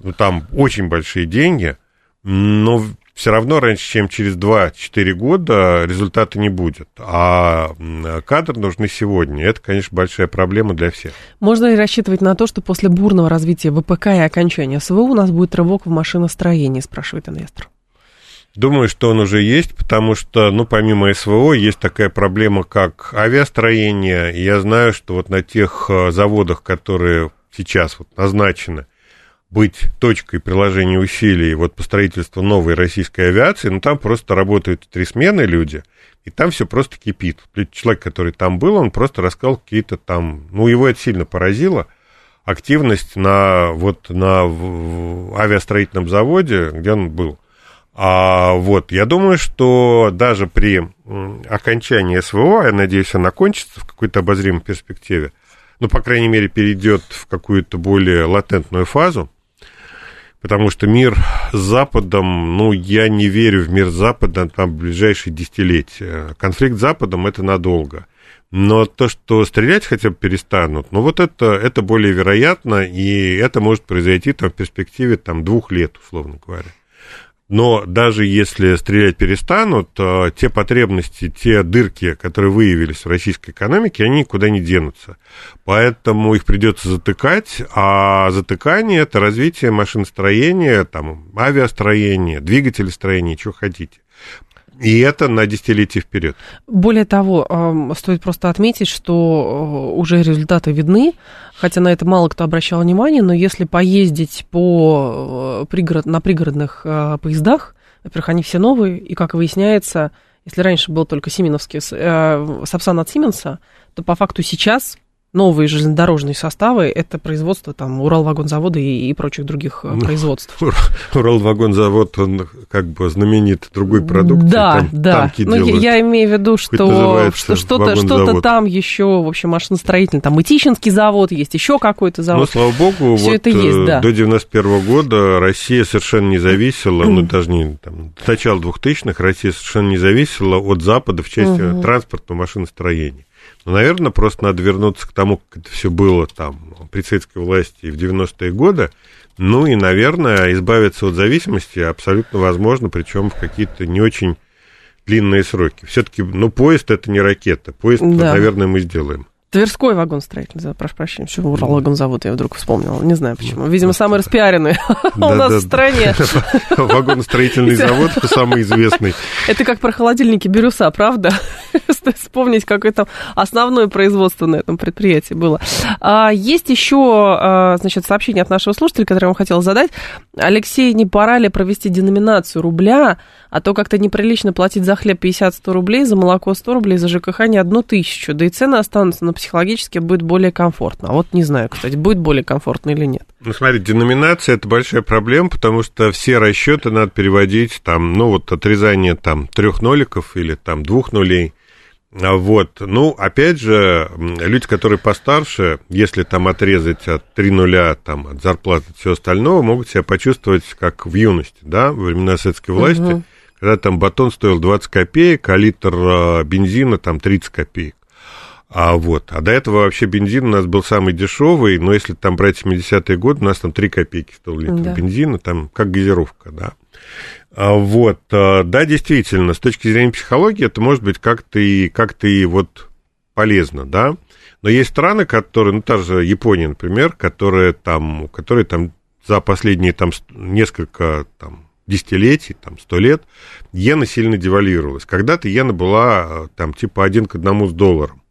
ну, там очень большие деньги, но все равно раньше, чем через 2-4 года результата не будет. А кадр нужны сегодня. Это, конечно, большая проблема для всех. Можно ли рассчитывать на то, что после бурного развития ВПК и окончания СВО у нас будет рывок в машиностроении, спрашивает инвестор? Думаю, что он уже есть, потому что, ну, помимо СВО, есть такая проблема, как авиастроение. И я знаю, что вот на тех э, заводах, которые сейчас вот назначены быть точкой приложения усилий вот по строительству новой российской авиации, ну, там просто работают три смены люди, и там все просто кипит. Человек, который там был, он просто рассказал какие-то там... Ну, его это сильно поразило, активность на, вот, на авиастроительном заводе, где он был. А, вот, я думаю, что даже при окончании СВО, я надеюсь, она кончится в какой-то обозримой перспективе, ну, по крайней мере, перейдет в какую-то более латентную фазу, потому что мир с Западом, ну, я не верю в мир с Западом там, в ближайшие десятилетия. Конфликт с Западом – это надолго. Но то, что стрелять хотя бы перестанут, ну, вот это, это более вероятно, и это может произойти там, в перспективе там, двух лет, условно говоря. Но даже если стрелять перестанут, те потребности, те дырки, которые выявились в российской экономике, они никуда не денутся. Поэтому их придется затыкать, а затыкание – это развитие машиностроения, там, авиастроения, двигателестроения, чего хотите. И это на десятилетие вперед. Более того, стоит просто отметить, что э, уже результаты видны, хотя на это мало кто обращал внимание, но если поездить по э, пригород, на пригородных э, поездах, во-первых, они все новые, и, как выясняется, если раньше был только Сименовский, Сапсан от Сименса, то по факту сейчас новые железнодорожные составы, это производство там Уралвагонзавода и, и прочих других э, ну, производств. Уралвагонзавод, он как бы знаменит другой продукцией. Да, там, да. Ну, я, я имею в виду, что, что что-то, что-то там еще, в общем, машиностроительный, там Мытищинский завод есть, еще какой-то завод. Ну, слава богу, Все вот это есть, э, да. до 91 года Россия совершенно не зависела, ну, даже не там, до начала 2000-х Россия совершенно не зависела от Запада в части угу. транспортного машиностроения. Ну, наверное, просто надо вернуться к тому, как это все было там при советской власти в 90-е годы. Ну и, наверное, избавиться от зависимости абсолютно возможно, причем в какие-то не очень длинные сроки. Все-таки, ну, поезд это не ракета. Поезд, да. наверное, мы сделаем. Тверской вагоностроитель, прошу прощения, что Уралвагонзавод я вдруг вспомнила, не знаю почему. Видимо, самый распиаренный у нас в стране. Вагоностроительный завод самый известный. Это как про холодильники Бирюса, правда? Вспомнить, какое там основное производство на этом предприятии было. А, есть еще, а, значит, сообщение от нашего слушателя, которое я вам хотела задать. Алексей, не пора ли провести деноминацию рубля, а то как-то неприлично платить за хлеб 50-100 рублей, за молоко 100 рублей, за ЖКХ не одну тысячу, да и цены останутся на психологически будет более комфортно. А вот не знаю, кстати, будет более комфортно или нет. Ну, смотри, деноминация – это большая проблема, потому что все расчеты надо переводить, там, ну, вот отрезание там трех ноликов или там двух нулей. А вот, ну, опять же, люди, которые постарше, если там отрезать от три нуля, там, от зарплаты и всего остального, могут себя почувствовать как в юности, да, во времена советской власти, угу. когда там батон стоил 20 копеек, а литр а, бензина там 30 копеек. А вот, а до этого вообще бензин у нас был самый дешевый, но если там брать 70-е годы, у нас там 3 копейки стоил литр да. бензина, там как газировка, да. А вот, а, да, действительно, с точки зрения психологии это может быть как-то и, как-то и вот полезно, да. Но есть страны, которые, ну, та же Япония, например, которые там, которые там за последние там несколько там десятилетий, там, сто лет, иена сильно девальвировалась. Когда-то иена была там типа один к одному с долларом.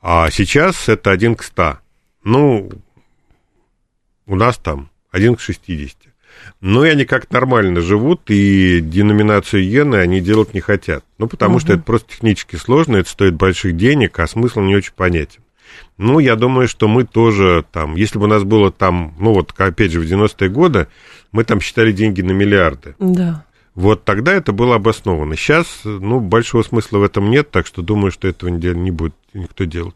А сейчас это 1 к 100. Ну, у нас там 1 к 60. Но и они как нормально живут, и деноминацию иены они делать не хотят. Ну, потому угу. что это просто технически сложно, это стоит больших денег, а смысл не очень понятен. Ну, я думаю, что мы тоже там, если бы у нас было там, ну, вот опять же в 90-е годы, мы там считали деньги на миллиарды. Да. Вот тогда это было обосновано. Сейчас, ну, большого смысла в этом нет, так что думаю, что этого не будет никто делать.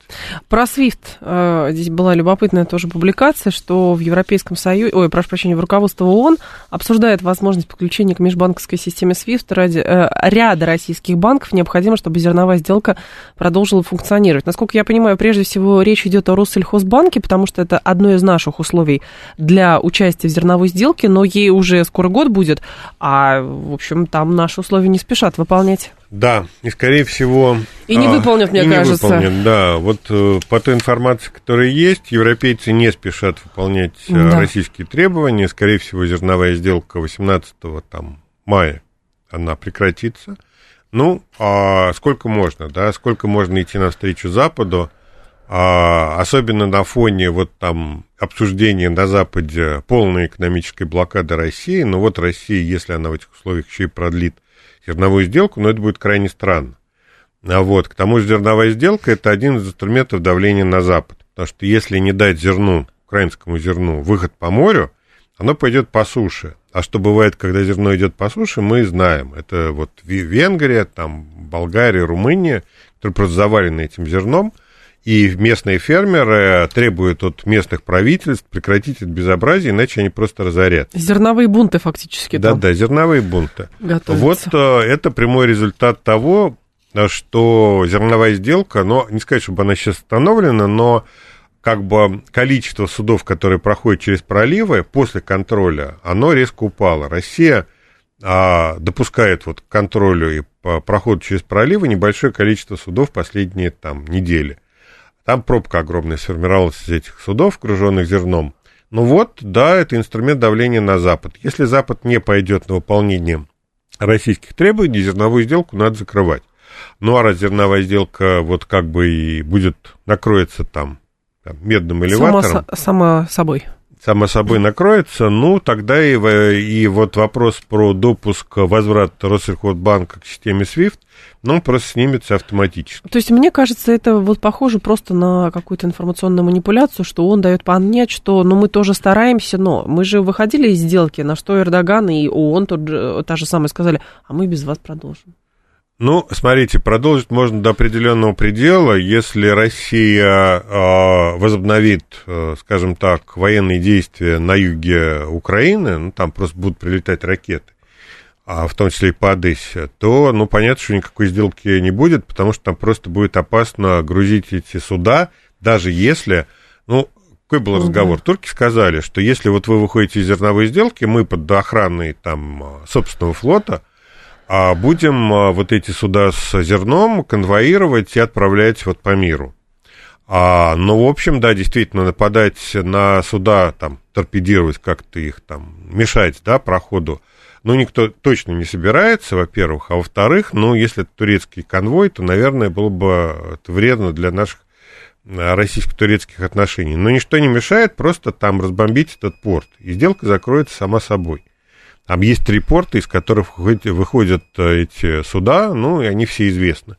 Про SWIFT. Э, здесь была любопытная тоже публикация, что в Европейском Союзе, ой, прошу прощения, в руководство ООН обсуждает возможность подключения к межбанковской системе SWIFT ради э, ряда российских банков. Необходимо, чтобы зерновая сделка продолжила функционировать. Насколько я понимаю, прежде всего речь идет о Россельхозбанке, потому что это одно из наших условий для участия в зерновой сделке, но ей уже скоро год будет, а, в общем, там наши условия не спешат выполнять. Да, и скорее всего... И не а, выполнят, мне и кажется. Не выполнят, да. Вот э, по той информации, которая есть, европейцы не спешат выполнять э, да. российские требования. Скорее всего, зерновая сделка 18 там, мая, она прекратится. Ну, а сколько можно, да, сколько можно идти навстречу Западу, а, особенно на фоне вот там обсуждения на Западе полной экономической блокады России. Но вот Россия, если она в этих условиях еще и продлит зерновую сделку, но это будет крайне странно. А вот, к тому же зерновая сделка – это один из инструментов давления на Запад. Потому что если не дать зерну, украинскому зерну, выход по морю, оно пойдет по суше. А что бывает, когда зерно идет по суше, мы знаем. Это вот Венгрия, там Болгария, Румыния, которые просто завалены этим зерном – и местные фермеры требуют от местных правительств прекратить это безобразие, иначе они просто разорят. Зерновые бунты фактически. Да, там. да, зерновые бунты. Готовятся. Вот э, это прямой результат того, что зерновая сделка, но не сказать, чтобы она сейчас остановлена, но как бы количество судов, которые проходят через проливы после контроля, оно резко упало. Россия а, допускает вот к контролю и по проходу через проливы небольшое количество судов последние там недели. Там пробка огромная сформировалась из этих судов, груженных зерном. Ну вот, да, это инструмент давления на Запад. Если Запад не пойдет на выполнение российских требований, зерновую сделку надо закрывать. Ну, а раз зерновая сделка вот как бы и будет, накроется там, там медным элеватором. Само, само собой само собой накроется, ну, тогда и, и вот вопрос про допуск, возврат Россельхозбанка к системе SWIFT, ну, просто снимется автоматически. То есть, мне кажется, это вот похоже просто на какую-то информационную манипуляцию, что он дает понять, что, ну, мы тоже стараемся, но мы же выходили из сделки, на что Эрдоган и ООН тот же, та же самая сказали, а мы без вас продолжим. Ну, смотрите, продолжить можно до определенного предела, если Россия э, возобновит, э, скажем так, военные действия на юге Украины, ну, там просто будут прилетать ракеты, а в том числе и по Одессе, то, ну, понятно, что никакой сделки не будет, потому что там просто будет опасно грузить эти суда, даже если, ну, какой был разговор? Угу. Турки сказали, что если вот вы выходите из зерновой сделки, мы под охраной там собственного флота – а будем а, вот эти суда с зерном конвоировать и отправлять вот по миру. А, ну, в общем, да, действительно, нападать на суда, там, торпедировать как-то их, там, мешать, да, проходу, ну, никто точно не собирается, во-первых, а во-вторых, ну, если это турецкий конвой, то, наверное, было бы вредно для наших а, российско-турецких отношений. Но ничто не мешает просто там разбомбить этот порт, и сделка закроется сама собой. Там есть три порта, из которых выходят э, эти суда, ну, и они все известны.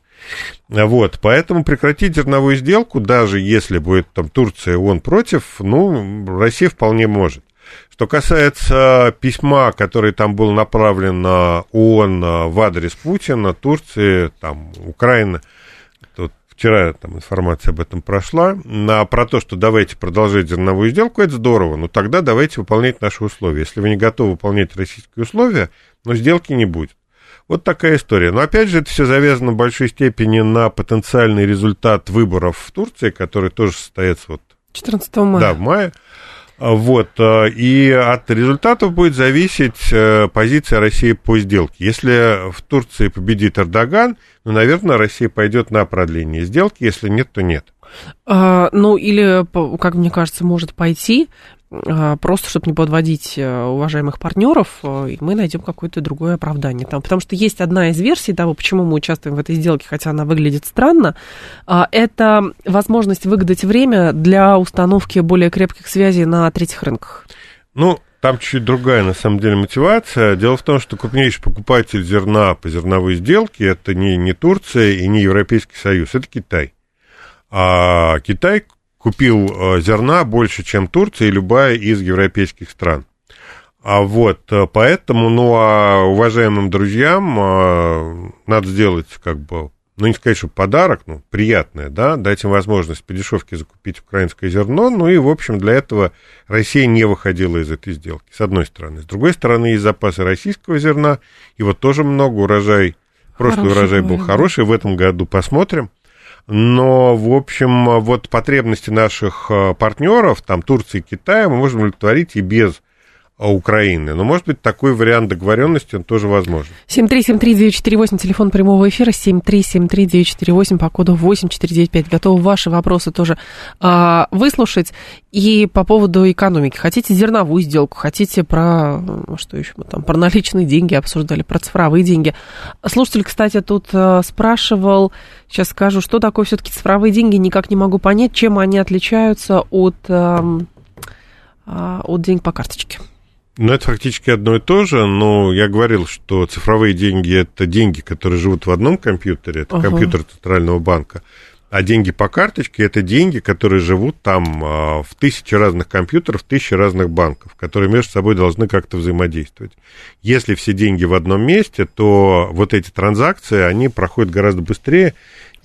Вот, поэтому прекратить зерновую сделку, даже если будет там Турция, он против, ну, Россия вполне может. Что касается письма, которое там было направлено ООН э, в адрес Путина, Турции, там, Украины, Вчера там информация об этом прошла. На, про то, что давайте продолжать зерновую сделку, это здорово. Но тогда давайте выполнять наши условия. Если вы не готовы выполнять российские условия, но сделки не будет. Вот такая история. Но опять же, это все завязано в большой степени на потенциальный результат выборов в Турции, которые тоже состоятся вот 14 мая. Да, в мае. А, вот, а, и от результатов будет зависеть э, позиция России по сделке. Если в Турции победит Эрдоган, ну, наверное, Россия пойдет на продление сделки, если нет, то нет. А, ну, или, как мне кажется, может пойти просто чтобы не подводить э, уважаемых партнеров, э, мы найдем какое-то другое оправдание. Там, потому что есть одна из версий того, почему мы участвуем в этой сделке, хотя она выглядит странно, а, это возможность выгадать время для установки более крепких связей на третьих рынках. Ну, там чуть-чуть другая, на самом деле, мотивация. Дело в том, что крупнейший покупатель зерна по зерновой сделке это не, не Турция и не Европейский Союз, это Китай. А Китай купил э, зерна больше, чем Турция и любая из европейских стран. А вот, э, поэтому, ну, а уважаемым друзьям э, надо сделать, как бы, ну, не сказать, что подарок, ну, приятное, да, дать им возможность по дешевке закупить украинское зерно, ну, и, в общем, для этого Россия не выходила из этой сделки, с одной стороны. С другой стороны, есть запасы российского зерна, вот тоже много урожай, прошлый Хороший урожай был хороший, в этом году посмотрим. Но, в общем, вот потребности наших э, партнеров, там, Турции Китая, мы можем удовлетворить и без Украины. Но, может быть, такой вариант договоренности он тоже возможен. 7373948, телефон прямого эфира, 7373948 по коду 8495. Готовы ваши вопросы тоже а, выслушать. И по поводу экономики. Хотите зерновую сделку, хотите про, что еще мы там, про наличные деньги обсуждали, про цифровые деньги. Слушатель, кстати, тут а, спрашивал, сейчас скажу, что такое все-таки цифровые деньги, никак не могу понять, чем они отличаются от, а, от денег по карточке. Ну, это фактически одно и то же, но я говорил, что цифровые деньги – это деньги, которые живут в одном компьютере, это ага. компьютер Центрального банка, а деньги по карточке – это деньги, которые живут там а, в тысячи разных компьютеров, в тысячи разных банков, которые между собой должны как-то взаимодействовать. Если все деньги в одном месте, то вот эти транзакции, они проходят гораздо быстрее,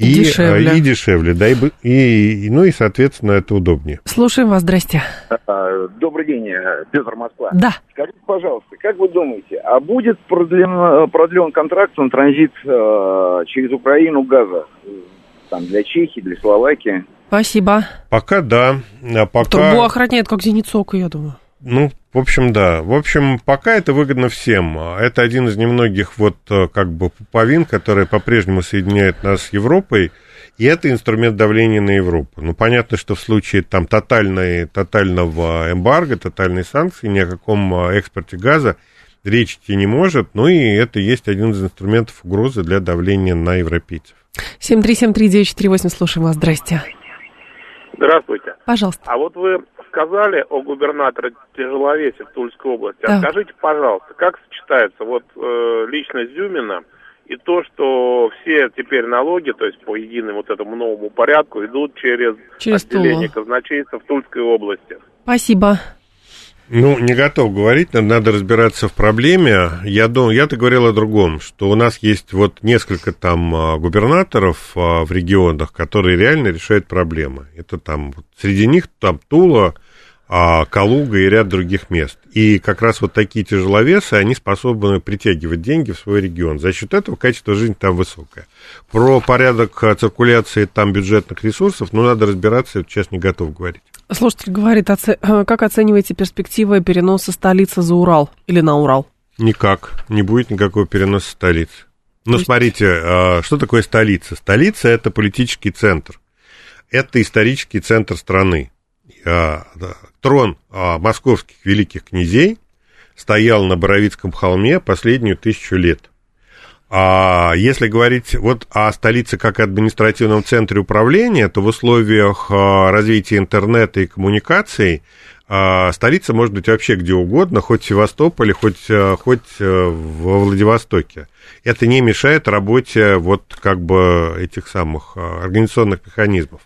и, дешевле. И дешевле, да, и, и, ну и, соответственно, это удобнее. Слушаем вас, здрасте. А, добрый день, Петр Москва. Да. Скажите, пожалуйста, как вы думаете, а будет продлен, продлен контракт на транзит э, через Украину газа? Там для Чехии, для Словакии? Спасибо. Пока да. А пока... Трубу охраняет, как Зеницока, я думаю. Ну, в общем, да. В общем, пока это выгодно всем. Это один из немногих вот э, как бы пуповин, который по-прежнему соединяет нас с Европой, и это инструмент давления на Европу. Ну, понятно, что в случае там тотальной, тотального эмбарго, тотальной санкции, ни о каком э, экспорте газа речь идти не может, ну и это есть один из инструментов угрозы для давления на европейцев. 7373948, слушаем вас, здрасте. Здравствуйте. Пожалуйста. А вот вы сказали о губернаторе тяжеловесе в Тульской области. Да. А скажите, пожалуйста, как сочетается вот э, личность Зюмина и то, что все теперь налоги, то есть по единому вот этому новому порядку, идут через, Через отделение Тулу. казначейства в Тульской области? Спасибо. Ну, не готов говорить, нам надо разбираться в проблеме. Я думаю, я-то говорил о другом, что у нас есть вот несколько там а, губернаторов а, в регионах, которые реально решают проблемы. Это там, вот среди них там Тула, Калуга и ряд других мест. И как раз вот такие тяжеловесы, они способны притягивать деньги в свой регион. За счет этого качество жизни там высокое. Про порядок а, циркуляции там бюджетных ресурсов, ну, надо разбираться, сейчас не готов говорить. Слушатель говорит, оце- э, как оцениваете перспективы переноса столицы за Урал или на Урал? Никак. Не будет никакого переноса столицы. Ну, есть- смотрите, а, что такое столица? Столица – это политический центр. Это исторический центр страны. Трон а, московских великих князей стоял на Боровицком холме последнюю тысячу лет. А если говорить вот о столице как административном центре управления, то в условиях а, развития интернета и коммуникаций а, столица может быть вообще где угодно, хоть в Севастополе, хоть, а, хоть во Владивостоке. Это не мешает работе вот как бы этих самых организационных механизмов.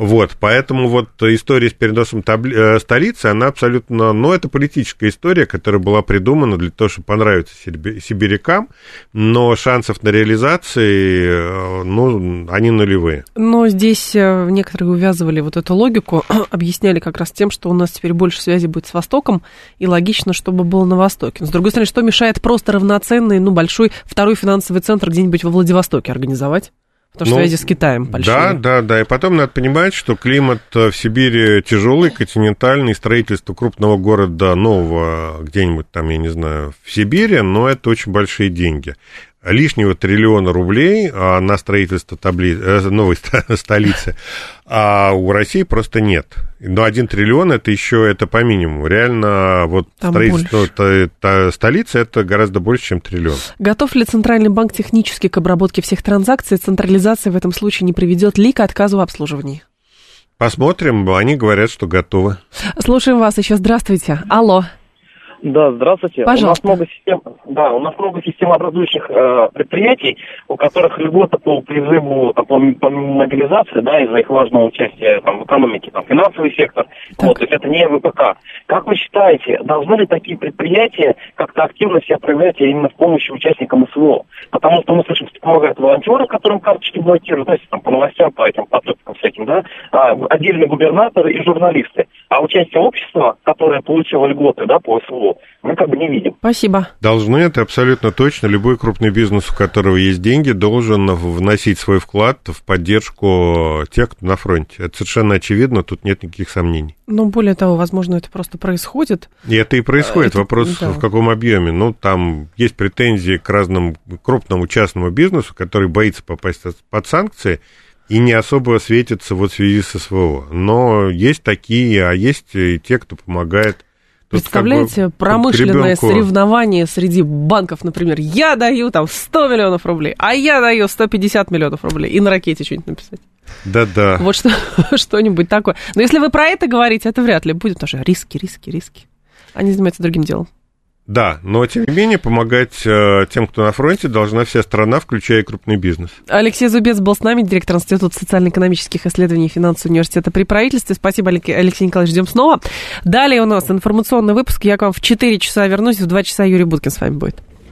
Вот, поэтому вот история с переносом табли- э, столицы, она абсолютно, ну, это политическая история, которая была придумана для того, чтобы понравиться сибиря- сибирякам, но шансов на реализации, э, ну, они нулевые. Но здесь э, некоторые увязывали вот эту логику, объясняли как раз тем, что у нас теперь больше связи будет с Востоком, и логично, чтобы было на Востоке. Но, с другой стороны, что мешает просто равноценный, ну, большой второй финансовый центр где-нибудь во Владивостоке организовать? Потому что Ну, связи с Китаем большие. Да, да, да. И потом надо понимать, что климат э, в Сибири тяжелый, континентальный, строительство крупного города нового где-нибудь там, я не знаю, в Сибири, но это очень большие деньги. Лишнего триллиона рублей а, на строительство табли... э, новой столицы, а у России просто нет. Но один триллион это еще это по минимуму. Реально вот Там строительство та- та- столицы это гораздо больше, чем триллион. Готов ли Центральный банк технически к обработке всех транзакций? Централизация в этом случае не приведет ли к отказу в обслуживании? Посмотрим, они говорят, что готовы. Слушаем вас еще. Здравствуйте. Алло. Да, здравствуйте. Пожалуйста. У нас много систем, да, у нас много системообразующих э, предприятий, у которых льгота по призыву там, по, по мобилизации, да, из-за их важного участия там, в экономике, там, финансовый сектор. Так. Вот, то есть это не ВПК. Как вы считаете, должны ли такие предприятия как-то активно себя проявлять именно в помощи участникам СВО? Потому что мы слышим, что помогают волонтеры, которым карточки блокируют, есть там по новостям, по этим потокам всяким, да, а, отдельные губернаторы и журналисты. А участие общества, которое получило льготы, да, по СВО, мы как бы не видим. Спасибо. Должны, это абсолютно точно. Любой крупный бизнес, у которого есть деньги, должен вносить свой вклад в поддержку тех, кто на фронте. Это совершенно очевидно, тут нет никаких сомнений. Но более того, возможно, это просто происходит. И это и происходит. Это- Вопрос, да. в каком объеме. Ну, там есть претензии к разному крупному частному бизнесу, который боится попасть под санкции и не особо светится вот в связи с СВО. Но есть такие, а есть и те, кто помогает. Тут как бы Представляете, промышленное соревнование среди банков, например, я даю там 100 миллионов рублей, а я даю 150 миллионов рублей, и на ракете что-нибудь написать. Да-да. Вот что, что-нибудь такое. Но если вы про это говорите, это вряд ли будет, тоже риски, риски, риски. Они занимаются другим делом. Да, но тем не менее помогать э, тем, кто на фронте, должна вся страна, включая и крупный бизнес. Алексей Зубец был с нами, директор Института социально-экономических исследований и финансового университета при правительстве. Спасибо, Алек- Алексей Николаевич, ждем снова. Далее у нас информационный выпуск. Я к вам в 4 часа вернусь, в 2 часа Юрий Буткин с вами будет.